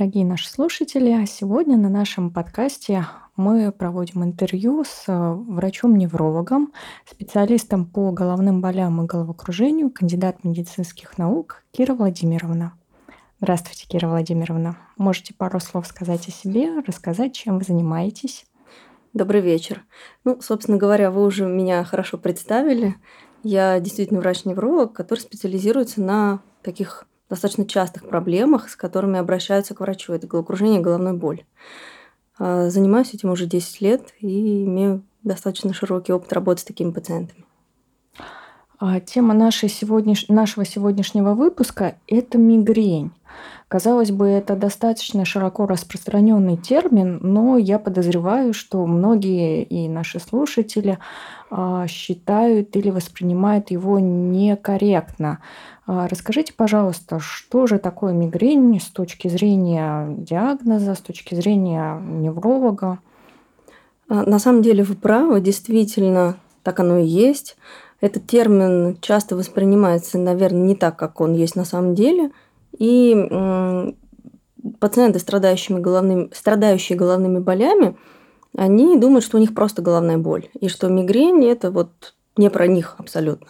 дорогие наши слушатели! Сегодня на нашем подкасте мы проводим интервью с э, врачом-неврологом, специалистом по головным болям и головокружению, кандидат медицинских наук Кира Владимировна. Здравствуйте, Кира Владимировна. Можете пару слов сказать о себе, рассказать, чем вы занимаетесь? Добрый вечер. Ну, собственно говоря, вы уже меня хорошо представили. Я действительно врач-невролог, который специализируется на таких достаточно частых проблемах, с которыми обращаются к врачу. Это головокружение и головной боль. А, занимаюсь этим уже 10 лет и имею достаточно широкий опыт работы с такими пациентами. А, тема нашей сегодняш... нашего сегодняшнего выпуска – это мигрень. Казалось бы, это достаточно широко распространенный термин, но я подозреваю, что многие и наши слушатели а, считают или воспринимают его некорректно. А, расскажите, пожалуйста, что же такое мигрень с точки зрения диагноза, с точки зрения невролога? А, на самом деле вы правы, действительно, так оно и есть. Этот термин часто воспринимается, наверное, не так, как он есть на самом деле – и пациенты, страдающими головными, страдающие головными болями, они думают, что у них просто головная боль, и что мигрень – это вот не про них абсолютно.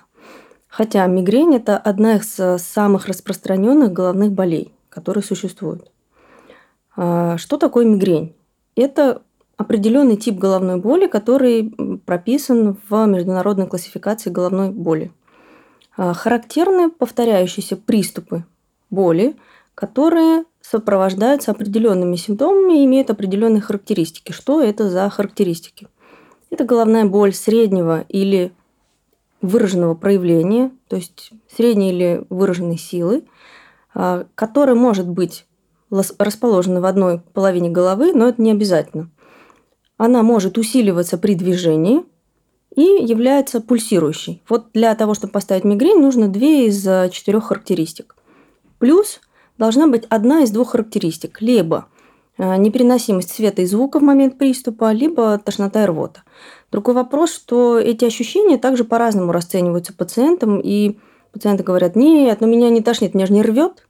Хотя мигрень – это одна из самых распространенных головных болей, которые существуют. А, что такое мигрень? Это определенный тип головной боли, который прописан в международной классификации головной боли. А, характерны повторяющиеся приступы боли, которые сопровождаются определенными симптомами и имеют определенные характеристики. Что это за характеристики? Это головная боль среднего или выраженного проявления, то есть средней или выраженной силы, а, которая может быть расположена в одной половине головы, но это не обязательно. Она может усиливаться при движении и является пульсирующей. Вот для того, чтобы поставить мигрень, нужно две из а, четырех характеристик. Плюс должна быть одна из двух характеристик. Либо э, непереносимость света и звука в момент приступа, либо тошнота и рвота. Другой вопрос, что эти ощущения также по-разному расцениваются пациентом, и пациенты говорят, нет, но ну меня не тошнит, меня же не рвет.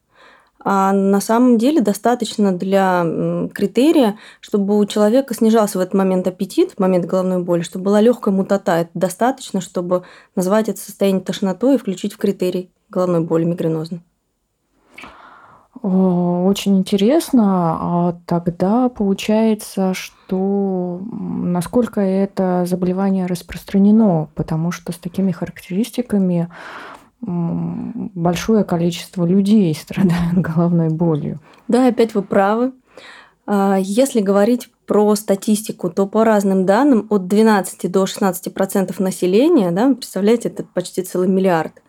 А на самом деле достаточно для критерия, чтобы у человека снижался в этот момент аппетит, в момент головной боли, чтобы была легкая мутата. Это достаточно, чтобы назвать это состояние тошнотой и включить в критерий головной боли мигренозной. Очень интересно. А тогда получается, что насколько это заболевание распространено, потому что с такими характеристиками большое количество людей страдают головной болью. Да, опять вы правы. А, если говорить про статистику, то по разным данным от 12 до 16 процентов населения, да, представляете, это почти целый миллиард,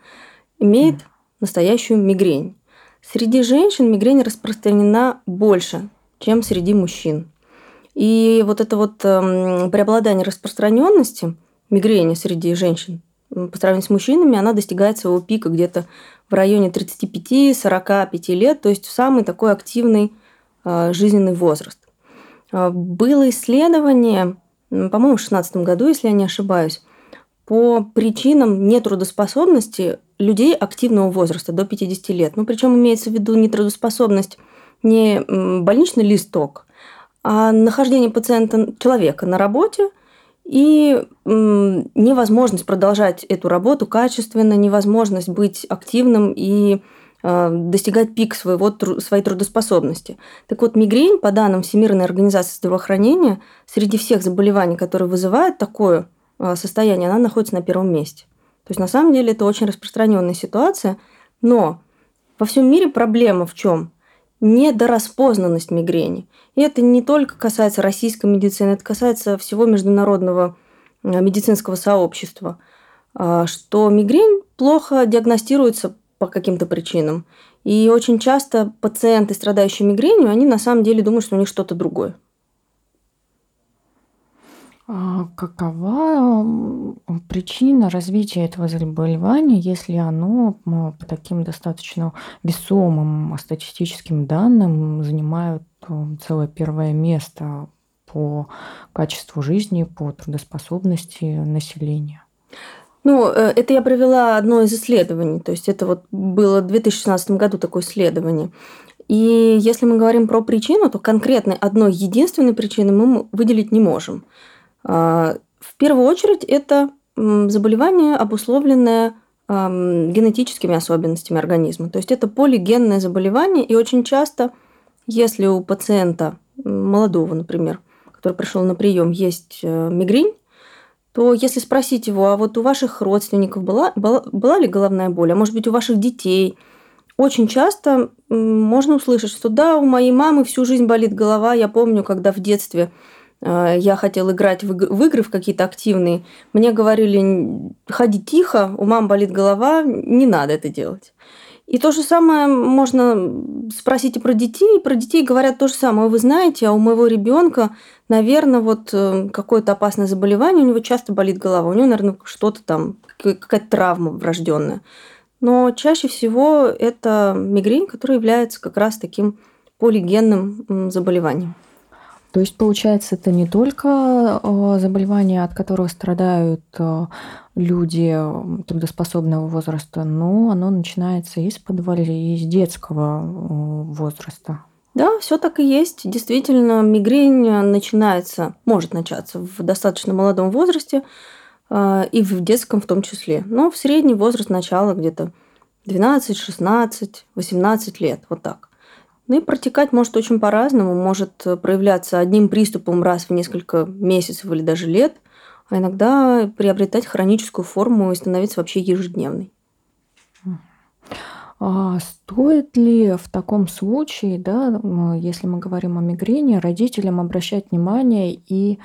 имеет настоящую мигрень. Среди женщин мигрень распространена больше, чем среди мужчин. И вот это вот эм, преобладание распространенности мигрени среди женщин по сравнению с мужчинами, она достигает своего пика где-то в районе 35-45 лет, то есть в самый такой активный э, жизненный возраст. Э, было исследование, по-моему, в 2016 году, если я не ошибаюсь, по причинам нетрудоспособности людей активного возраста до 50 лет. Ну, причем имеется в виду нетрудоспособность не больничный листок, а нахождение пациента, человека на работе и невозможность продолжать эту работу качественно, невозможность быть активным и а, достигать пик своего, своей трудоспособности. Так вот, мигрень, по данным Всемирной организации здравоохранения, среди всех заболеваний, которые вызывают такое а, состояние, она находится на первом месте. То есть на самом деле это очень распространенная ситуация, но во всем мире проблема в чем? Недораспознанность мигрени. И это не только касается российской медицины, это касается всего международного а, медицинского сообщества, а, что мигрень плохо диагностируется по каким-то причинам. И очень часто пациенты, страдающие мигренью, они на самом деле думают, что у них что-то другое. А какова причина развития этого заболевания, если оно по таким достаточно весомым статистическим данным занимает целое первое место по качеству жизни, по трудоспособности населения? Ну, э, это я провела одно из исследований. То есть это вот было в 2016 году такое исследование. И если мы говорим про причину, то конкретной одной единственной причины мы выделить не можем. А, в первую очередь это заболевание, обусловленное генетическими особенностями организма. То есть это полигенное заболевание, и очень часто, если у пациента молодого, например, который пришел на прием, есть э, мигрень, то если спросить его, а вот у ваших родственников была, была, была ли головная боль, а может быть у ваших детей, очень часто можно услышать, что да, у моей мамы всю жизнь болит голова. Я помню, когда в детстве я хотел играть в игры в какие-то активные, мне говорили, ходи тихо, у мамы болит голова, не надо это делать. И то же самое можно спросить и про детей. Про детей говорят то же самое. Вы знаете, а у моего ребенка, наверное, вот э, какое-то опасное заболевание, у него часто болит голова, у него, наверное, что-то там, какая-то травма врожденная. Но чаще всего это мигрень, которая является как раз таким полигенным заболеванием. То есть, получается, это не только э, заболевания, от которого страдают э, люди трудоспособного возраста, но оно начинается из подвали, из детского э, возраста. Да, все так и есть. Действительно, мигрень начинается, может начаться в достаточно молодом возрасте и в детском в том числе. Но в средний возраст начала где-то 12, 16, 18 лет, вот так. Ну и протекать может очень по-разному, может э, проявляться одним приступом раз в несколько месяцев или даже лет, а иногда приобретать хроническую форму и становиться вообще ежедневной. А стоит ли в таком случае, да, если мы говорим о мигрени, родителям обращать внимание и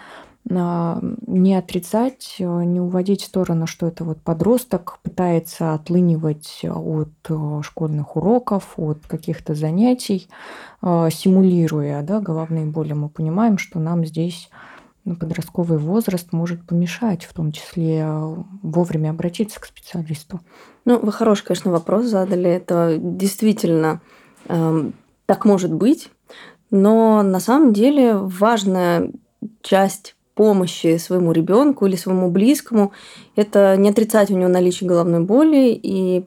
не отрицать, э, не уводить в сторону, что это вот подросток пытается отлынивать от э, школьных уроков, от каких-то занятий, э, симулируя да, головные боли. Мы понимаем, что нам здесь ну, подростковый возраст может помешать, в том числе вовремя обратиться к специалисту. Ну, вы хороший, конечно, вопрос задали. Это действительно э, так может быть, но на самом деле важная часть помощи своему ребенку или своему близкому, это не отрицать у него наличие головной боли и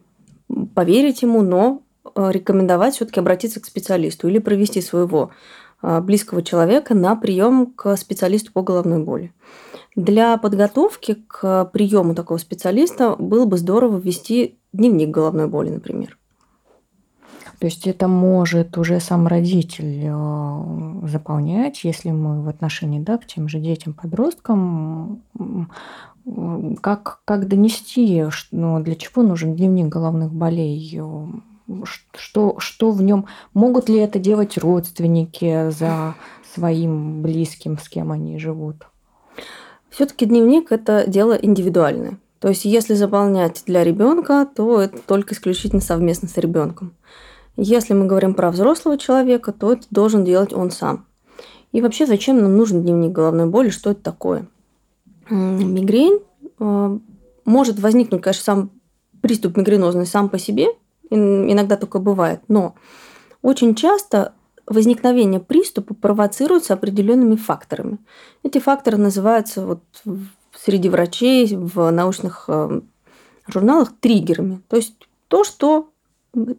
поверить ему, но э, рекомендовать все-таки обратиться к специалисту или провести своего э, близкого человека на прием к специалисту по головной боли. Для подготовки к приему такого специалиста было бы здорово ввести дневник головной боли, например. То есть это может уже сам родитель э, заполнять, если мы в отношении да, к тем же детям, подросткам, как, как донести, ну, для чего нужен дневник головных болей, что, что в нем, могут ли это делать родственники за своим близким, с кем они живут? Все-таки дневник это дело индивидуальное. То есть, если заполнять для ребенка, то это только исключительно совместно с ребенком. Если мы говорим про взрослого человека, то это должен делать он сам. И вообще, зачем нам нужен дневник головной боли, что это такое? Мигрень э, может возникнуть, конечно, сам приступ мигренозный сам по себе, иногда только бывает, но очень часто возникновение приступа провоцируется определенными факторами. Эти факторы называются вот среди врачей в научных э, журналах триггерами. То есть то, что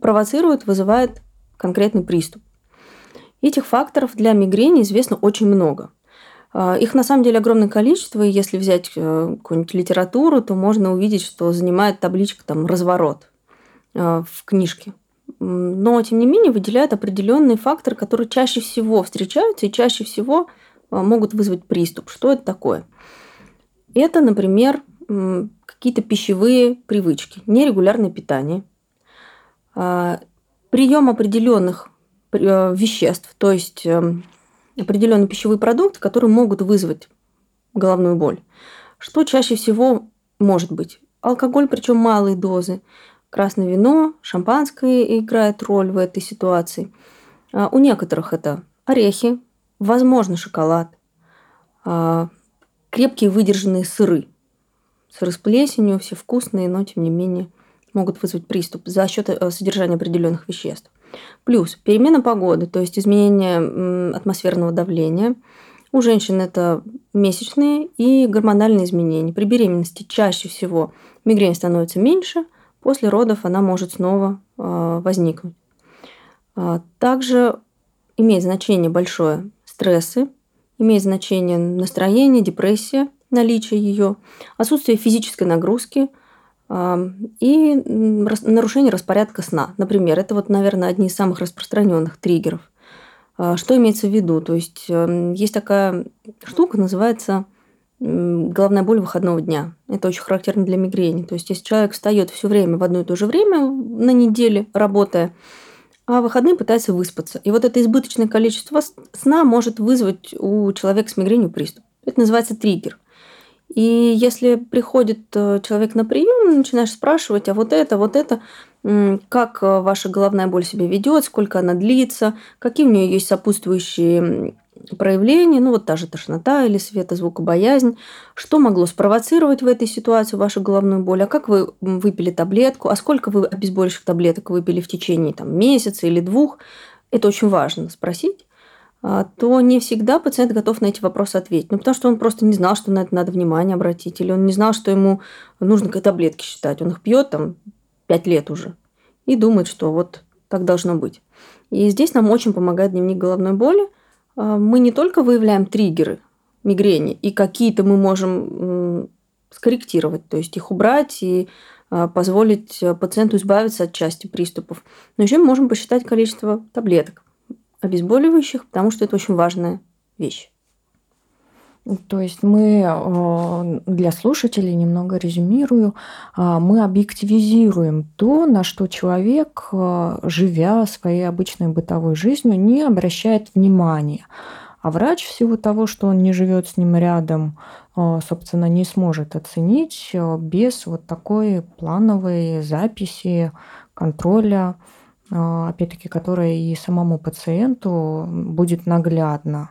провоцирует, вызывает конкретный приступ. Этих факторов для мигрени известно очень много. А, их на самом деле огромное количество, и если взять э, какую-нибудь литературу, то можно увидеть, что занимает табличка там разворот э, в книжке. Но, тем не менее, выделяют определенные факторы, которые чаще всего встречаются и чаще всего э, могут вызвать приступ. Что это такое? Это, например, какие-то пищевые привычки, нерегулярное питание, прием определенных э, веществ, то есть эм, определенные пищевые продукты, которые могут вызвать головную боль. Что чаще всего может быть? Алкоголь, причем малые дозы, красное вино, шампанское играет роль в этой ситуации. А, у некоторых это орехи, возможно, шоколад, а, крепкие выдержанные сыры. Сыры с плесенью, все вкусные, но тем не менее – могут вызвать приступ за счет э, содержания определенных веществ. Плюс перемена погоды, то есть изменение атмосферного давления. У женщин это месячные и гормональные изменения. При беременности чаще всего мигрень становится меньше, после родов она может снова э, возникнуть. А, также имеет значение большое стрессы, имеет значение настроение, депрессия, наличие ее, отсутствие физической нагрузки и нарушение распорядка сна. Например, это вот, наверное, одни из самых распространенных триггеров. А, что имеется в виду? То есть есть такая штука, называется головная боль выходного дня. Это очень характерно для мигрени. То есть, если человек встает все время в одно и то же время на неделе, работая, а в выходные пытается выспаться. И вот это избыточное количество сна может вызвать у человека с мигренью приступ. Это называется триггер. И если приходит э, человек на прием, начинаешь спрашивать, а вот это, вот это, как э, ваша головная боль себя ведет, сколько она длится, какие у нее есть сопутствующие проявления, ну вот та же тошнота или светозвукобоязнь, что могло спровоцировать в этой ситуации вашу головную боль, а как вы выпили таблетку, а сколько вы обезболивающих таблеток выпили в течение там, месяца или двух, это очень важно спросить, то не всегда пациент готов на эти вопросы ответить. Ну, потому что он просто не знал, что на это надо внимание обратить, или он не знал, что ему нужно таблетки считать. Он их пьет там пять лет уже и думает, что вот так должно быть. И здесь нам очень помогает дневник головной боли – а, мы не только выявляем триггеры мигрени, и какие-то мы можем скорректировать, то есть их убрать и а, позволить пациенту избавиться от части приступов. Но еще мы можем посчитать количество таблеток обезболивающих, потому что это очень важная вещь. То есть мы э, для слушателей немного резюмирую, а, мы объективизируем то, на что человек, э, живя своей обычной бытовой жизнью, не обращает внимания. А врач в силу того, что он не живет с ним рядом, э, собственно, не сможет оценить без вот такой плановой записи, контроля, опять-таки, которая и самому пациенту будет наглядно.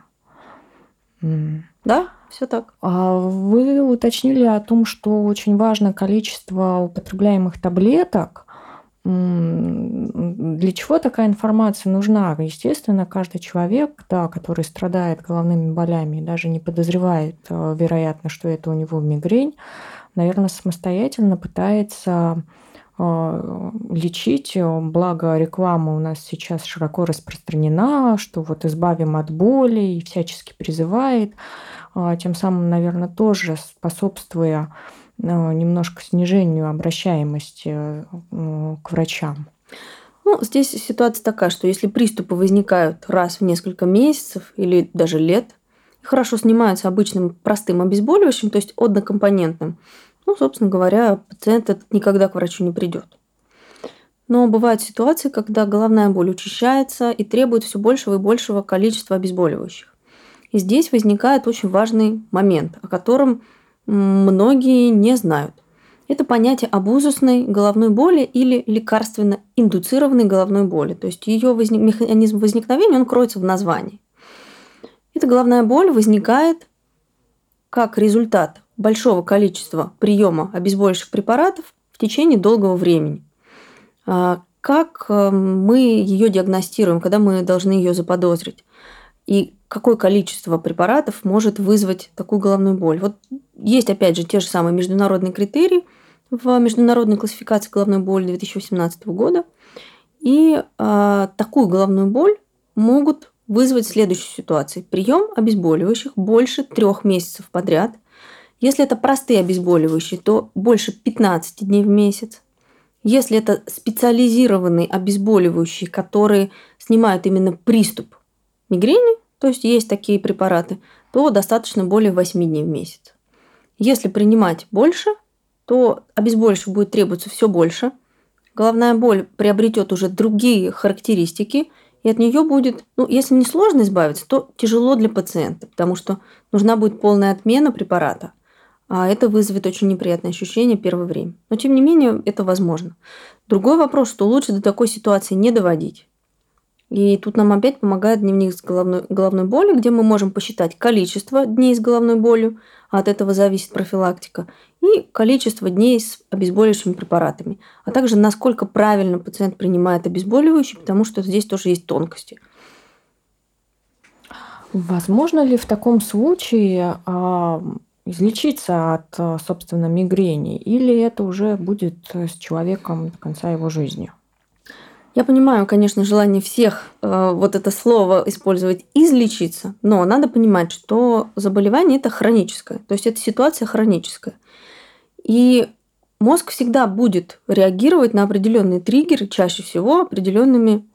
Да, все так. А вы уточнили о том, что очень важно количество употребляемых таблеток. Для чего такая информация нужна? Естественно, каждый человек, да, который страдает головными болями даже не подозревает, э, вероятно, что это у него мигрень, наверное, самостоятельно пытается лечить, благо реклама у нас сейчас широко распространена, что вот избавим от боли и всячески призывает. А, тем самым, наверное, тоже способствуя а, немножко снижению обращаемости э, к врачам. Ну, здесь ситуация такая, что если приступы возникают раз в несколько месяцев или даже лет, хорошо снимаются обычным простым обезболивающим, то есть однокомпонентным, ну, собственно говоря, пациент этот никогда к врачу не придет. Но бывают ситуации, когда головная боль учащается и требует все большего и большего количества обезболивающих. И здесь возникает очень важный момент, о котором многие не знают. Это понятие абузусной головной боли или лекарственно индуцированной головной боли. То есть ее возник... механизм возникновения он кроется в названии. Эта головная боль возникает как результат большого количества приема обезболивающих препаратов в течение долгого времени. А как э, мы ее диагностируем, когда мы должны ее заподозрить? И какое количество препаратов может вызвать такую головную боль. Вот есть, опять же, те же самые международные критерии в международной классификации головной боли 2018 года. И э, такую головную боль могут вызвать следующие ситуации. Прием обезболивающих больше трех месяцев подряд. Если это простые обезболивающие, то больше 15 дней в месяц. Если это специализированные обезболивающие, которые снимают именно приступ мигрени, то есть есть такие препараты, то достаточно более 8 дней в месяц. Если принимать больше, то обезболивающих будет требоваться все больше. Головная боль приобретет уже другие характеристики, и от нее будет, ну, если не сложно избавиться, то тяжело для пациента, потому что нужна будет полная отмена препарата, а это вызовет очень неприятное ощущение первое время. Но тем не менее это возможно. Другой вопрос, что лучше до такой ситуации не доводить. И тут нам опять помогает дневник с головной, головной болью, где мы можем посчитать количество дней с головной болью, а от этого зависит профилактика, и количество дней с обезболивающими препаратами, а также насколько правильно пациент принимает обезболивающие, потому что здесь тоже есть тонкости. Возможно ли в таком случае а, излечиться от, собственно, мигрени, или это уже будет с человеком до конца его жизни? Я понимаю, конечно, желание всех э, вот это слово использовать излечиться, но надо понимать, что заболевание это хроническое, то есть это ситуация хроническая. И мозг всегда будет реагировать на определенные триггеры, чаще всего определенными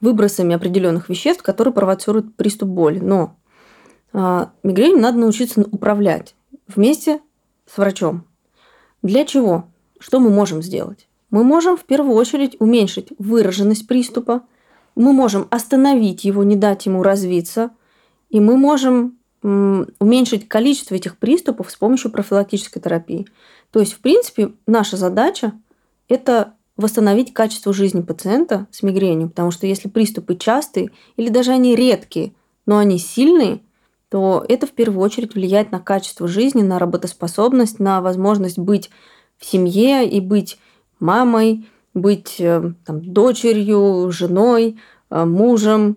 выбросами определенных веществ, которые провоцируют приступ боли. Но э, мигрень надо научиться управлять вместе с врачом. Для чего? Что мы можем сделать? Мы можем в первую очередь уменьшить выраженность приступа, мы можем остановить его, не дать ему развиться, и мы можем уменьшить количество этих приступов с помощью профилактической терапии. То есть, в принципе, наша задача – это восстановить качество жизни пациента с мигренью, потому что если приступы частые или даже они редкие, но они сильные, то это в первую очередь влияет на качество жизни, на работоспособность, на возможность быть в семье и быть мамой, быть э, там, дочерью, женой, э, мужем,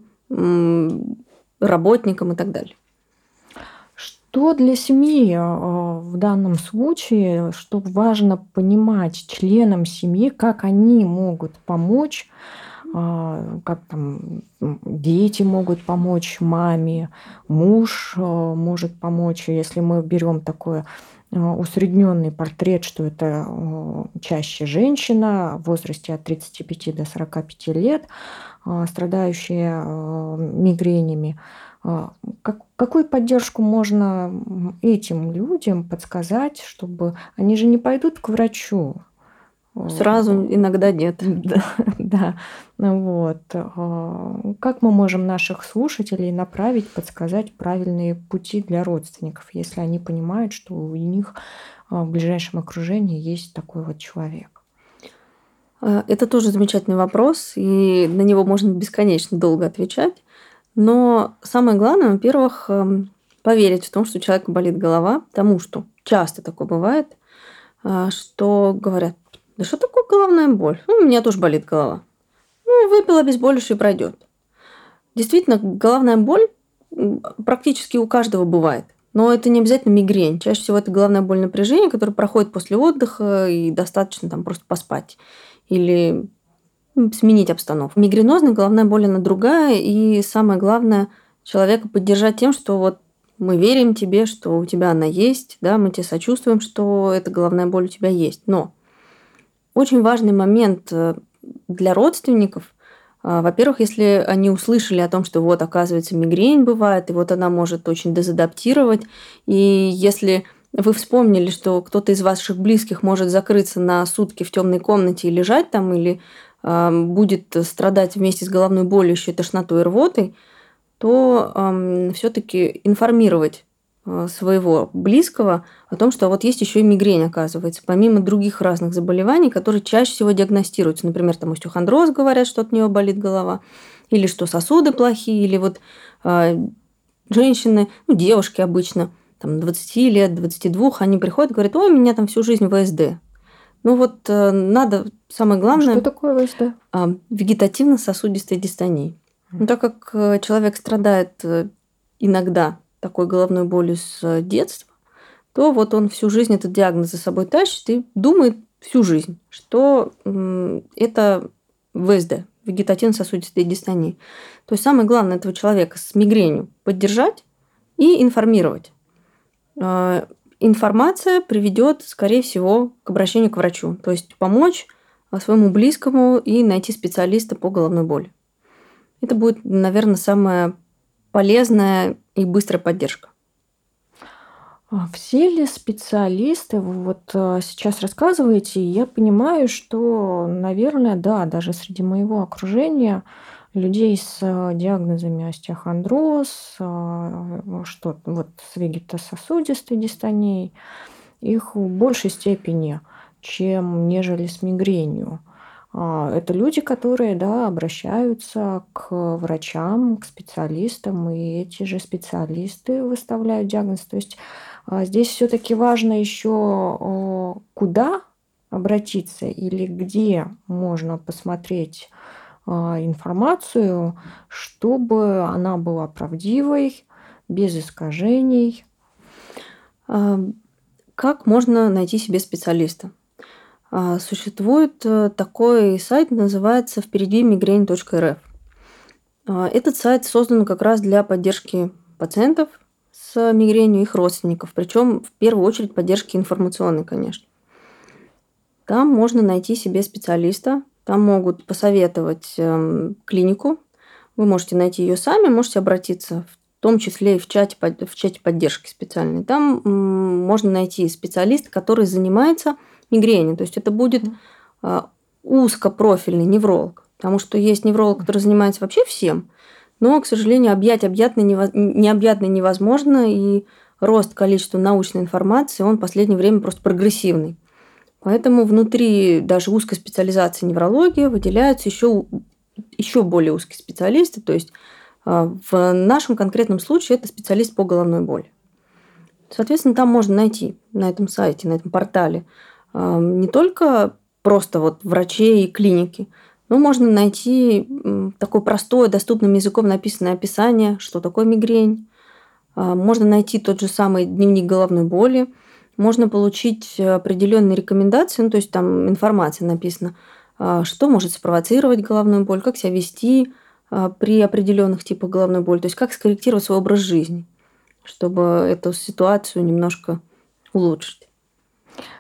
работником и так далее. Что для семьи э, в данном случае, что важно понимать членам семьи, как они могут помочь, как там дети могут помочь маме, муж может помочь, если мы берем такое Э, усредненный портрет, что это чаще женщина в возрасте от 35 до 45 лет, страдающая мигренями. Как, какую поддержку можно этим людям подсказать, чтобы они же не пойдут к врачу, Сразу иногда нет. Да, да. Вот. А, как мы можем наших слушателей направить, подсказать правильные пути для родственников, если они понимают, что у них а, в ближайшем окружении есть такой вот человек? А, это тоже замечательный вопрос, и на него можно бесконечно долго отвечать. Но самое главное, во-первых, эм, поверить в том, что у человека болит голова, потому что часто такое бывает, что говорят, да что такое головная боль? Ну, у меня тоже болит голова. Ну, выпила обезболивающее и пройдет. Действительно, головная боль практически у каждого бывает. Но это не обязательно мигрень. Чаще всего это головная боль напряжения, которая проходит после отдыха и достаточно там просто поспать. Или сменить обстановку. Мигренозная головная боль, она другая. И самое главное, человека поддержать тем, что вот мы верим тебе, что у тебя она есть, да, мы тебе сочувствуем, что эта головная боль у тебя есть. Но очень важный момент э, для родственников. А, во-первых, если они услышали о том, что вот, оказывается, мигрень бывает, и вот она может очень дезадаптировать, и если вы вспомнили, что кто-то из ваших близких может закрыться на сутки в темной комнате и лежать там, или э, будет страдать вместе с головной болью, еще и тошнотой и рвотой, то э, все-таки информировать своего близкого о том, что вот есть еще и мигрень, оказывается, помимо других разных заболеваний, которые чаще всего диагностируются. Например, там остеохондроз, говорят, что от нее болит голова, или что сосуды плохие, или вот э, женщины, ну, девушки обычно, там, 20 лет, 22, они приходят говорят, ой, у меня там всю жизнь ВСД. Ну вот э, надо, самое главное... Что такое ВСД? Э, вегетативно-сосудистой дистонией. Ну, так как э, человек страдает э, иногда такой головной болью с детства, то вот он всю жизнь этот диагноз за собой тащит и думает всю жизнь, что это ВСД, вегетативно-сосудистая дистония. То есть самое главное этого человека с мигренью поддержать и информировать. Э, информация приведет, скорее всего, к обращению к врачу, то есть помочь э, своему близкому и найти специалиста по головной боли. Это будет, наверное, самое полезная и быстрая поддержка. А все ли специалисты, вы вот а, сейчас рассказываете, я понимаю, что, наверное, да, даже среди моего окружения людей с а, диагнозами остеохондроз, что вот с вегетососудистой дистонией, их в большей степени, чем нежели с мигренью. А, это люди, которые да, обращаются к врачам, к специалистам, и эти же специалисты выставляют диагноз. То есть а, здесь все-таки важно еще куда обратиться или где можно посмотреть а, информацию, чтобы она была правдивой, без искажений. Как можно найти себе специалиста? А, существует э, такой сайт, называется впереди мигрень.рф. А, этот сайт создан как раз для поддержки пациентов с мигренью их родственников, причем в первую очередь поддержки информационной, конечно. Там можно найти себе специалиста, там могут посоветовать эм, клинику, вы можете найти ее сами, можете обратиться в в том числе и в чате, в чате поддержки специальной. Там можно найти специалиста, который занимается мигренью. То есть это будет а, узкопрофильный невролог. Потому что есть невролог, который занимается вообще всем, но, к сожалению, объять объятно необъятно невозможно, и рост количества научной информации, он в последнее время просто прогрессивный. Поэтому внутри даже узкой специализации неврологии выделяются еще, еще более узкие специалисты, то есть в нашем конкретном случае это специалист по головной боли. Соответственно, там можно найти на этом сайте, на этом портале а, не только просто вот врачей и клиники, но можно найти такое простое, доступным языком написанное описание, что такое мигрень. А, можно найти тот же самый дневник головной боли. Можно получить определенные рекомендации, ну, то есть там информация написана, что может спровоцировать головную боль, как себя вести, а, при определенных типах головной боли. То есть как скорректировать свой образ жизни, чтобы эту ситуацию немножко улучшить.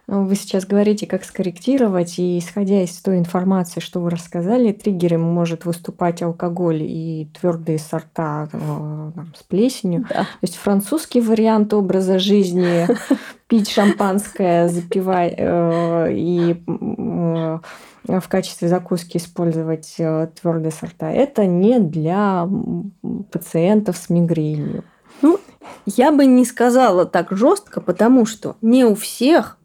Ну, вы сейчас говорите, как скорректировать, и исходя из той информации, что вы рассказали, триггером может выступать алкоголь и твердые сорта э, там, с плесенью. Да. То есть французский вариант образа жизни пить шампанское, запивать э, и э, в качестве закуски использовать твердые сорта, это не для пациентов с мигренью. Ну, я бы не сказала так жестко, потому что не у всех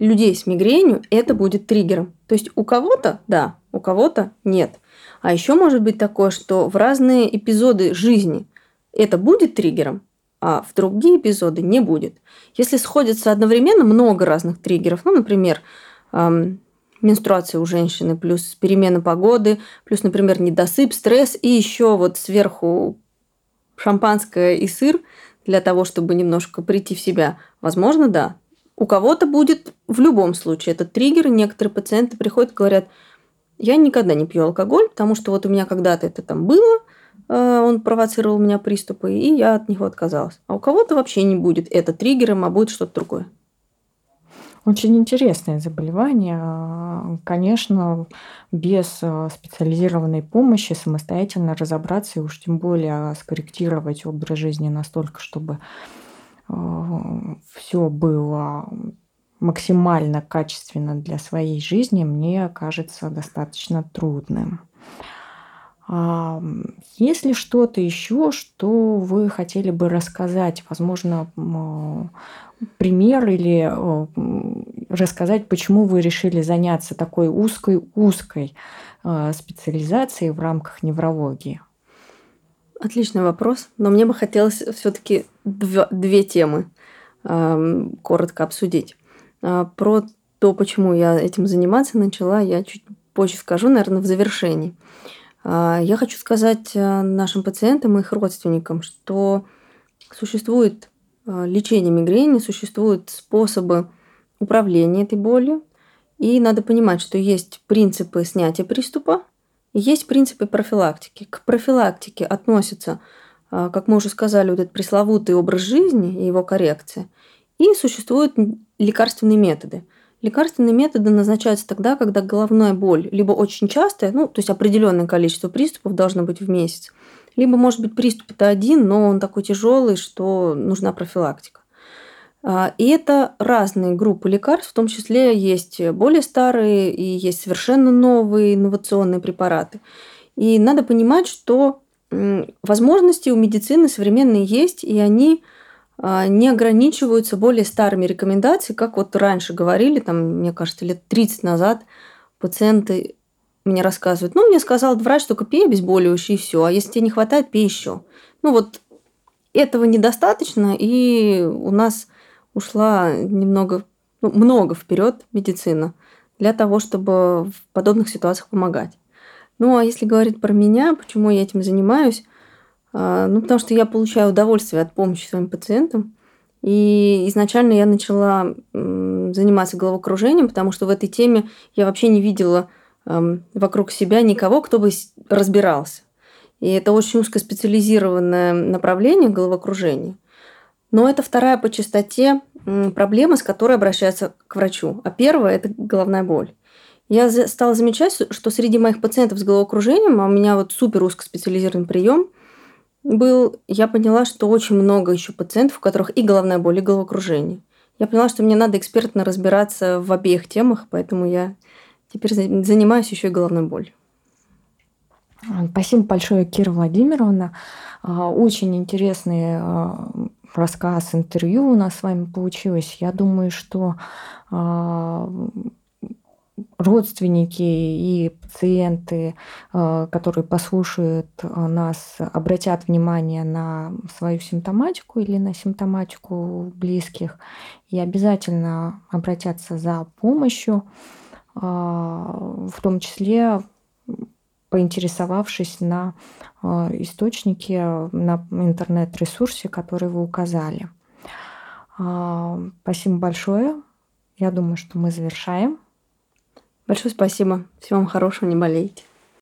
людей с мигренью это будет триггером. То есть у кого-то да, у кого-то нет. А еще может быть такое, что в разные эпизоды жизни это будет триггером, а в другие эпизоды не будет. Если сходится одновременно много разных триггеров, ну, например, эм, менструация у женщины, плюс перемена погоды, плюс, например, недосып, стресс, и еще вот сверху шампанское и сыр для того, чтобы немножко прийти в себя, возможно, да, у кого-то будет в любом случае этот триггер. Некоторые пациенты приходят и говорят, я никогда не пью алкоголь, потому что вот у меня когда-то это там было, э, он провоцировал у меня приступы, и я от него отказалась. А у кого-то вообще не будет это триггером, а будет что-то другое. Очень интересное заболевание. Конечно, без э, специализированной помощи самостоятельно разобраться и уж тем более скорректировать образ жизни настолько, чтобы все было максимально качественно для своей жизни, мне кажется достаточно трудным. Если что-то еще, что вы хотели бы рассказать, возможно, пример или рассказать, почему вы решили заняться такой узкой-узкой а, специализацией в рамках неврологии? Отличный вопрос, но мне бы хотелось все-таки две темы э, коротко обсудить. Э, про то, почему я этим заниматься начала, я чуть позже скажу, наверное, в завершении. Э, я хочу сказать нашим пациентам и их родственникам, что существует лечение мигрени, существуют способы управления этой болью, и надо понимать, что есть принципы снятия приступа, есть принципы профилактики. К профилактике относятся, а, как мы уже сказали, вот этот пресловутый образ жизни и его коррекция. И существуют лекарственные методы. Лекарственные методы назначаются тогда, когда головная боль либо очень частая, ну, то есть определенное количество приступов должно быть в месяц, либо, может быть, приступ это один, но он такой тяжелый, что нужна профилактика. А, и это разные группы лекарств, в том числе есть более старые и есть совершенно новые инновационные препараты. И надо понимать, что возможности у медицины современные есть, и они а, не ограничиваются более старыми рекомендациями, как вот раньше говорили, там, мне кажется, лет 30 назад пациенты мне рассказывают, ну, мне сказал врач, только пей обезболивающее и все, а если тебе не хватает, пей еще. Ну, вот этого недостаточно, и у нас ушла немного, ну, много вперед медицина для того, чтобы в подобных ситуациях помогать. Ну, а если говорить про меня, почему я этим занимаюсь, а, ну, потому что я получаю удовольствие от помощи своим пациентам. И изначально я начала заниматься головокружением, потому что в этой теме я вообще не видела вокруг себя никого, кто бы разбирался. И это очень узкоспециализированное направление головокружения. Но это вторая по частоте проблема, с которой обращаются к врачу. А первая – это головная боль. Я стала замечать, что среди моих пациентов с головокружением, а у меня вот супер узкоспециализированный прием был, я поняла, что очень много еще пациентов, у которых и головная боль, и головокружение. Я поняла, что мне надо экспертно разбираться в обеих темах, поэтому я теперь занимаюсь еще и головной болью. Спасибо большое, Кира Владимировна. А, очень интересный а, рассказ, интервью у нас с вами получилось. Я думаю, что а, родственники и пациенты, которые послушают нас, обратят внимание на свою симптоматику или на симптоматику близких и обязательно обратятся за помощью, в том числе поинтересовавшись на а, источнике, на интернет-ресурсе, который вы указали. А, спасибо большое. Я думаю, что мы завершаем. Большое спасибо. Всего вам хорошего, не болейте.